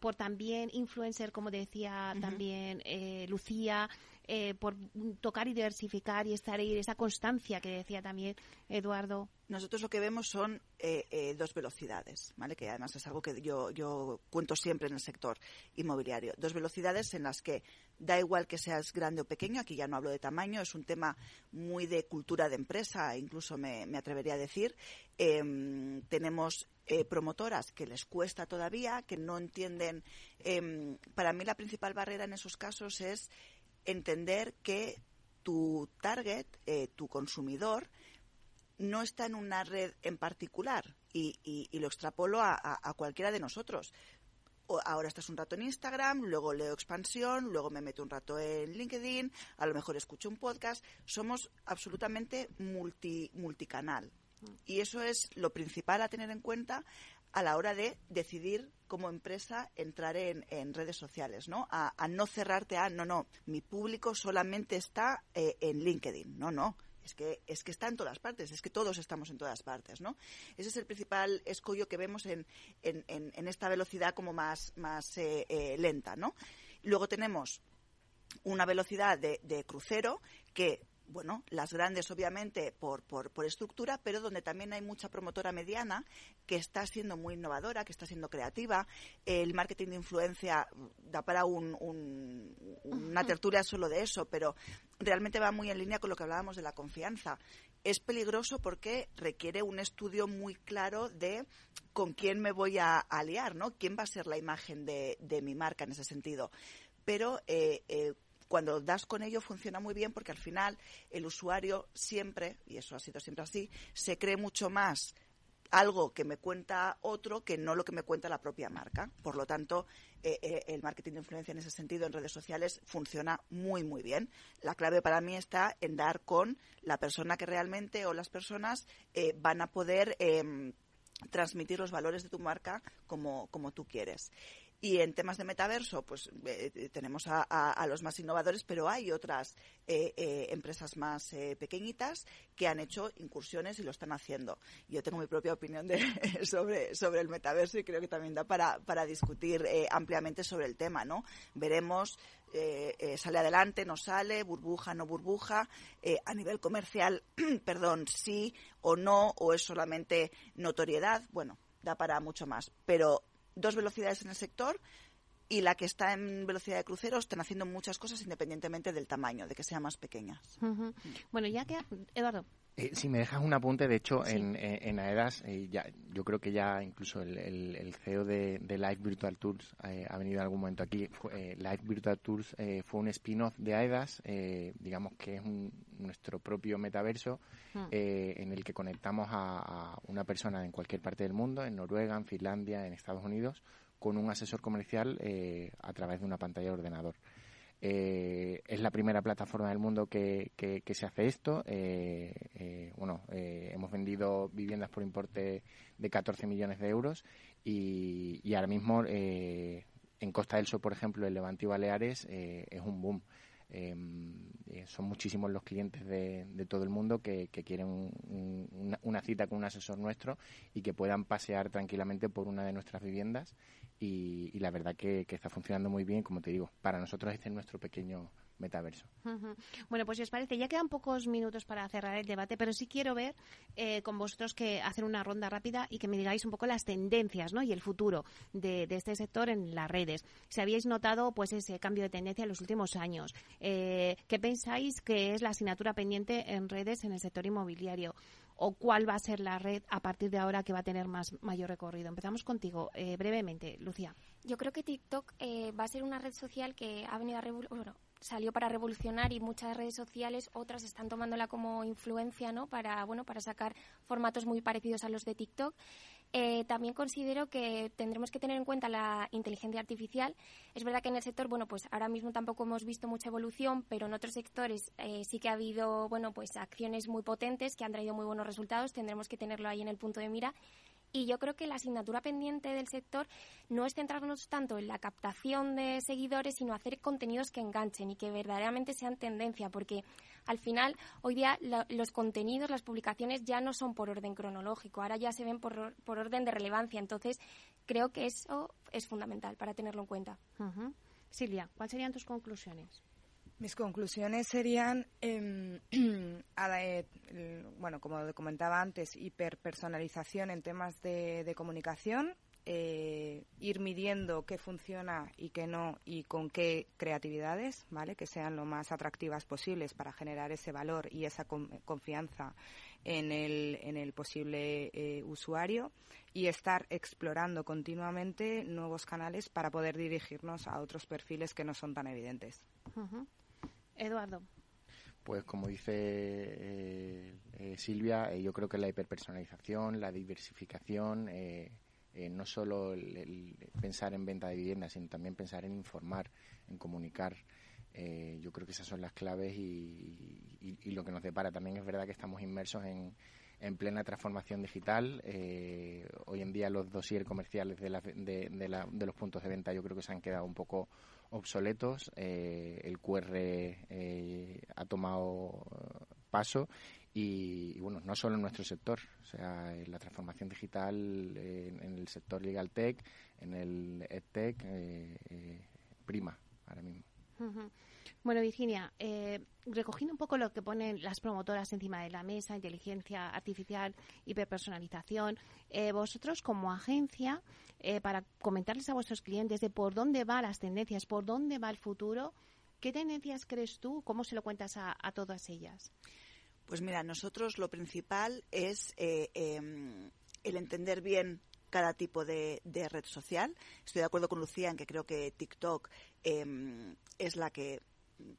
S2: por también influencer, como decía también eh, Lucía, eh, por tocar y diversificar y estar ahí, esa constancia que decía también Eduardo.
S3: Nosotros lo que vemos son eh, dos velocidades, ¿vale? que además es algo que yo, yo cuento siempre en el sector inmobiliario. Dos velocidades en las que da igual que seas grande o pequeño, aquí ya no hablo de tamaño, es un tema muy de cultura de empresa, incluso me, me atrevería a decir. Em, tenemos eh, promotoras que les cuesta todavía, que no entienden. Em, para mí la principal barrera en esos casos es entender que tu target, eh, tu consumidor, no está en una red en particular y, lo extrapolo a, cualquiera de nosotros. ahora estás un rato en Instagram, luego leo expansión, luego me meto un rato en LinkedIn, a lo mejor escucho un podcast. Somos absolutamente multi, multicanal. Y eso es lo principal a tener en cuenta a la hora de decidir como empresa entrar en, redes sociales, ¿no? A, no cerrarte a, no, no, mi público solamente está eh, en LinkedIn. No, no. Es que, es que está en todas partes, es que todos estamos en todas partes, ¿no? Ese es el principal escollo que vemos en, en, esta velocidad como más, más eh, eh, lenta, ¿no? Luego tenemos una velocidad de, de crucero que bueno, las grandes obviamente por, por, por, estructura, pero donde también hay mucha promotora mediana que está siendo muy innovadora, que está siendo creativa. El marketing de influencia da para un, una tertulia solo de eso, pero realmente va muy en línea con lo que hablábamos de la confianza. Es peligroso porque requiere un estudio muy claro de con quién me voy a aliar, ¿no? ¿Quién va a ser la imagen de, de mi marca en ese sentido? Pero eh, eh, cuando das con ello funciona muy bien porque al final el usuario siempre, y eso ha sido siempre así, se cree mucho más algo que me cuenta otro que no lo que me cuenta la propia marca. Por lo tanto, eh, eh, el marketing de influencia en ese sentido en redes sociales funciona muy, muy bien. La clave para mí está en dar con la persona que realmente o las personas eh, van a poder em, transmitir los valores de tu marca como, como tú quieres. Y en temas de metaverso, pues eh, tenemos a, los más innovadores, pero hay otras eh, eh, empresas más pequeñitas que han hecho incursiones y lo están haciendo. Yo tengo mi propia opinión de, sobre, sobre el metaverso y creo que también da para, para discutir ampliamente sobre el tema, ¿no? Veremos, sale adelante, no sale, burbuja, no burbuja, a nivel comercial, perdón, sí o no, o es solamente notoriedad, bueno, da para mucho más. Pero dos velocidades en el sector y la que está en velocidad de crucero están haciendo muchas cosas independientemente del tamaño, de que sean más pequeñas.
S2: Bueno, ya que, Eduardo.
S6: Eh, si me dejas un apunte, de hecho, en, en, AEDAS, eh, ya, yo creo que ya incluso el, el, CEO de, Live Virtual Tours eh, ha venido en algún momento aquí. Live Virtual Tours fue un spin-off de AEDAS, digamos que es nuestro propio metaverso, hmm. en el que conectamos a, a una persona en cualquier parte del mundo, en Noruega, en Finlandia, en Estados Unidos, con un asesor comercial eh, a través de una pantalla de ordenador. Eh, es la primera plataforma del mundo que, que, se hace esto. Eh, bueno, hemos vendido viviendas por importe de 14 millones de euros y, y ahora mismo en Costa del Sol, por ejemplo, en Levante Baleares es un boom. Em, eh, son muchísimos los clientes de, de todo el mundo que, quieren una, cita con un asesor nuestro y que puedan pasear tranquilamente por una de nuestras viviendas. Y, la verdad que, que, está funcionando muy bien, como te digo, para nosotros este es nuestro pequeño metaverso.
S2: Bueno, pues si os parece, ya quedan pocos minutos para cerrar el debate, pero sí quiero ver eh, con vosotros que hacer una ronda rápida y que me digáis un poco las tendencias ¿no? y el futuro de, este sector en las redes. Si habéis notado pues ese cambio de tendencia en los últimos años, eh, ¿qué pensáis que es la asignatura pendiente en redes en el sector inmobiliario? ¿O cuál va a ser la red a partir de ahora que va a tener más mayor recorrido? Empezamos contigo, eh, brevemente, Lucía.
S5: Yo creo que TikTok eh, va a ser una red social que ha venido a revolucionar, salió para revolucionar y muchas redes sociales, otras están tomándola como influencia, ¿no? Para, bueno, para sacar formatos muy parecidos a los de TikTok. Eh, también considero que tendremos que tener en cuenta la inteligencia artificial. Es verdad que en el sector, bueno, pues ahora mismo tampoco hemos visto mucha evolución, pero en otros sectores eh, sí que ha habido, bueno, pues acciones muy potentes que han traído muy buenos resultados. Tendremos que tenerlo ahí en el punto de mira y yo creo que la asignatura pendiente del sector no es centrarnos tanto en la captación de seguidores, sino hacer contenidos que enganchen y que verdaderamente sean tendencia, porque al final, hoy día, los contenidos, las publicaciones ya no son por orden cronológico, ahora ya se ven por, por orden de relevancia. Entonces, creo que eso es fundamental para tenerlo en cuenta.
S2: Silvia, ¿cuáles serían tus conclusiones?
S4: Mis conclusiones serían, em, bueno, como comentaba antes, hiperpersonalización en temas de, comunicación, eh, ir midiendo qué funciona y qué no y con qué creatividades, ¿vale? Que sean lo más atractivas posibles para generar ese valor y esa confianza en el, en el posible eh, usuario y estar explorando continuamente nuevos canales para poder dirigirnos a otros perfiles que no son tan evidentes.
S2: Eduardo.
S6: Pues como dice eh, eh, Silvia, eh, yo creo que la hiperpersonalización, la diversificación, no solo el, pensar en venta de viviendas, sino también pensar en informar, en comunicar. yo creo que esas son las claves y, lo que nos depara. También es verdad que estamos inmersos en, en plena transformación digital. hoy en día los dossiers comerciales de, de, de, los puntos de venta yo creo que se han quedado un poco obsoletos, eh, el QR eh, ha tomado paso y, bueno, no solo en nuestro sector, o sea, en la transformación digital en, el sector legal tech, en el edtech, eh, prima ahora mismo.
S2: Bueno, Virginia, eh, recogiendo un poco lo que ponen las promotoras encima de la mesa, inteligencia artificial, hiperpersonalización, eh, vosotros como agencia, eh, para comentarles a vuestros clientes de por dónde van las tendencias, por dónde va el futuro, ¿qué tendencias crees tú? ¿Cómo se lo cuentas a, todas ellas?
S3: Pues mira, nosotros lo principal es em, el entender bien cada tipo de, red social. Estoy de acuerdo con Lucía en que creo que TikTok em, es la que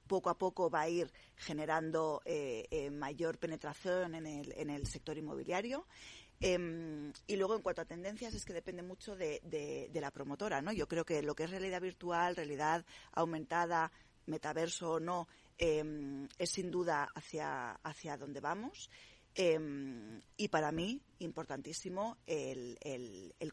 S3: poco a poco va a ir generando eh, eh, mayor penetración en el, en el sector inmobiliario. Em, y luego, en cuanto a tendencias, es que depende mucho de, la promotora, ¿no? Yo creo que lo que es realidad virtual, realidad aumentada, metaverso o no, em, es sin duda hacia, hacia donde vamos. Em, y para mí, importantísimo, el,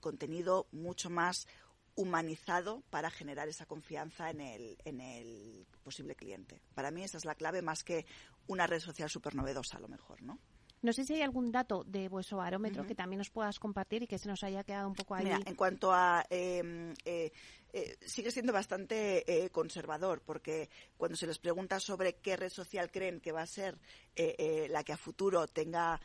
S3: contenido mucho más humanizado para generar esa confianza en el, en el posible cliente. Para mí esa es la clave más que una red social súper novedosa a lo mejor, ¿no?
S2: No sé si hay algún dato de vuestro barómetro que también nos puedas compartir y que se nos haya quedado un poco ahí.
S3: Mira, en cuanto a. Em, eh, eh, sigue siendo bastante eh, conservador, porque cuando se les pregunta sobre qué red social creen que va a ser la que a futuro tenga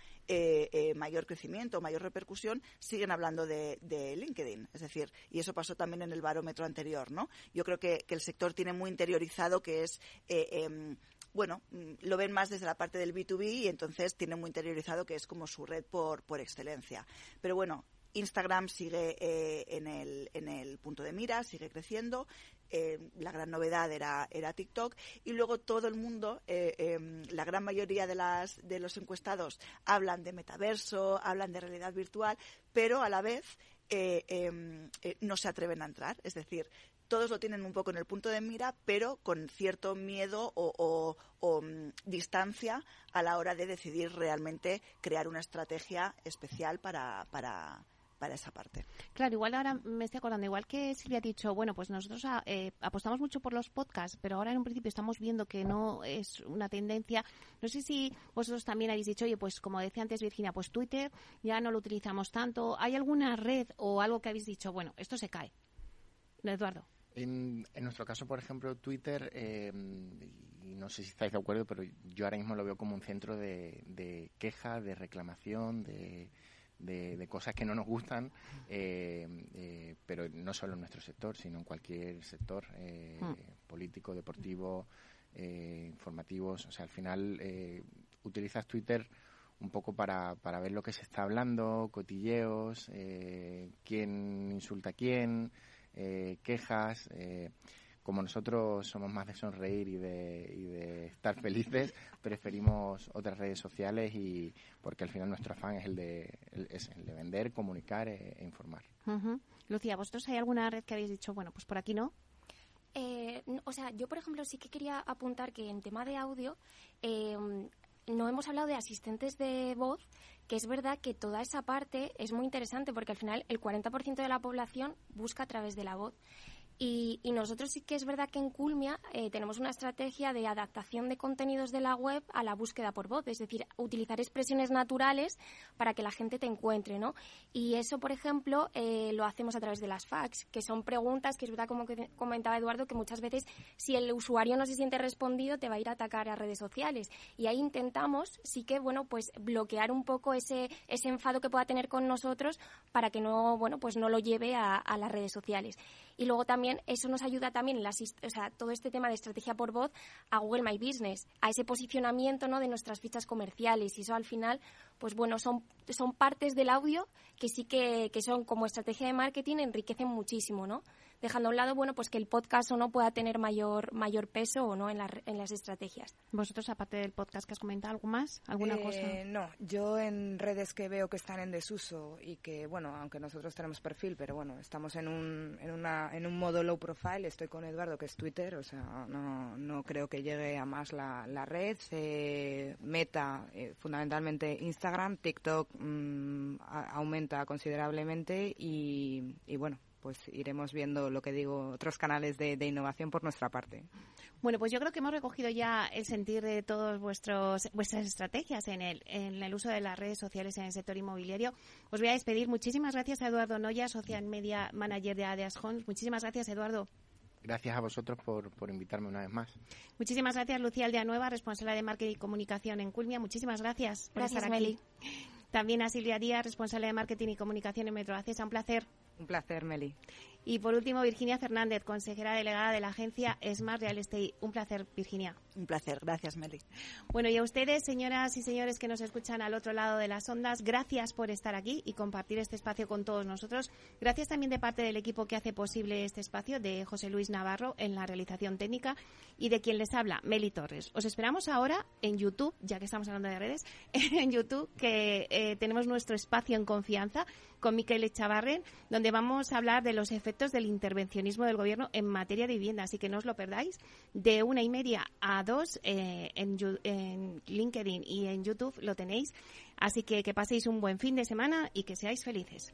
S3: mayor crecimiento, mayor repercusión, siguen hablando de, LinkedIn. Es decir, y eso pasó también en el barómetro anterior, ¿no? Yo creo que, que el sector tiene muy interiorizado que es em, bueno, mm, lo ven más desde la parte del B2B y entonces tienen muy interiorizado que es como su red por, por excelencia. Pero bueno, Instagram sigue eh, en, el, en el punto de mira, sigue creciendo. Eh, la gran novedad era, era TikTok. Y luego todo el mundo, eh, em, la gran mayoría de, las, de los encuestados hablan de metaverso, hablan de realidad virtual, pero a la vez em, no se atreven a entrar. Es decir, todos lo tienen un poco en el punto de mira, pero con cierto miedo o, mm, distancia a la hora de decidir realmente crear una estrategia especial para, para, para esa parte.
S2: Claro, igual ahora me estoy acordando, igual que Silvia ha dicho, bueno, pues nosotros ah, eh, apostamos mucho por los podcasts, pero ahora en un principio estamos viendo que no es una tendencia. No sé si vosotros también habéis dicho, oye, pues como decía antes Virginia, pues Twitter ya no lo utilizamos tanto. ¿Hay alguna red o algo que habéis dicho, bueno, esto se cae? Eduardo.
S6: En, nuestro caso, por ejemplo, Twitter, eh, y no sé si estáis de acuerdo, pero yo ahora mismo lo veo como un centro de, de queja, de reclamación, de, de, cosas que no nos gustan, eh, eh, pero no solo en nuestro sector, sino en cualquier sector hmm. político, deportivo, informativos. O sea, al final utilizas Twitter un poco para, para ver lo que se está hablando, cotilleos, quién insulta a quién. Eh, quejas. Eh, como nosotros somos más de sonreír y de, y de estar felices, preferimos otras redes sociales y porque al final nuestro afán es el de, es el de vender, comunicar e, e informar.
S2: Lucía, ¿vosotros hay alguna red que habéis dicho, bueno, pues por aquí no?
S5: Eh, o sea, yo por ejemplo sí que quería apuntar que en tema de audio eh, no hemos hablado de asistentes de voz, que es verdad que toda esa parte es muy interesante porque al final el 40% de la población busca a través de la voz. Y, nosotros sí que es verdad que en Culmia eh, tenemos una estrategia de adaptación de contenidos de la web a la búsqueda por voz, es decir, utilizar expresiones naturales para que la gente te encuentre, ¿no? Y eso, por ejemplo, eh, lo hacemos a través de las fax, que son preguntas que es verdad, como comentaba Eduardo, que muchas veces si el usuario no se siente respondido te va a ir a atacar a redes sociales. Y ahí intentamos, sí que, bueno, pues bloquear un poco ese, ese enfado que pueda tener con nosotros para que no, bueno, pues no lo lleve a las redes sociales. Y luego también eso nos ayuda también, todo este tema de estrategia por voz a Google My Business, a ese posicionamiento ¿no? de nuestras fichas comerciales. Y eso al final, pues bueno, son, son partes del audio que sí que, que son como estrategia de marketing, enriquecen muchísimo, ¿no? Dejando a un lado, bueno, pues que el podcast o no pueda tener mayor, mayor peso o no en, en las estrategias.
S2: ¿Vosotros, aparte del podcast que has comentado, algo más? ¿Alguna
S4: eh,
S2: cosa?
S4: No, yo en redes que veo que están en desuso y que, bueno, aunque nosotros tenemos perfil, pero bueno, estamos en un, en una, en un modo low profile, estoy con Eduardo, que es Twitter, o sea, no, no creo que llegue a más la, la red. Eh, meta, eh, fundamentalmente Instagram, TikTok mm, aumenta considerablemente y, y bueno, pues iremos viendo lo que digo, otros canales de, innovación por nuestra parte.
S2: Bueno, pues yo creo que hemos recogido ya el sentir de todos vuestros vuestras estrategias en el, en el uso de las redes sociales en el sector inmobiliario. Os voy a despedir. Muchísimas gracias a Eduardo Noya, Social Media Manager de Adeas Homes. Muchísimas gracias, Eduardo.
S6: Gracias a vosotros por, por invitarme una vez más.
S2: Muchísimas gracias, Lucía Aldeanueva, responsable de Marketing y Comunicación en Culmia. Muchísimas gracias
S5: por gracias, estar aquí.
S2: También a Silvia Díaz, responsable de Marketing y Comunicación en Metro Un placer.
S4: Un placer, Meli.
S2: Y por último, Virginia Fernández, consejera delegada de la agencia Smart Real Estate. Un placer, Virginia.
S3: Un placer, gracias, Meli.
S2: Bueno, y a ustedes, señoras y señores que nos escuchan al otro lado de las ondas, gracias por estar aquí y compartir este espacio con todos nosotros. Gracias también de parte del equipo que hace posible este espacio, de José Luis Navarro en la realización técnica y de quien les habla, Meli Torres. Os esperamos ahora en YouTube, ya que estamos hablando de redes, en YouTube, que eh, tenemos nuestro espacio en confianza con Miquel Echavarren, donde vamos a hablar de los efectos del intervencionismo del Gobierno en materia de vivienda. Así que no os lo perdáis. De una y media a dos eh, en, en LinkedIn y en YouTube lo tenéis. Así que que paséis un buen fin de semana y que seáis felices.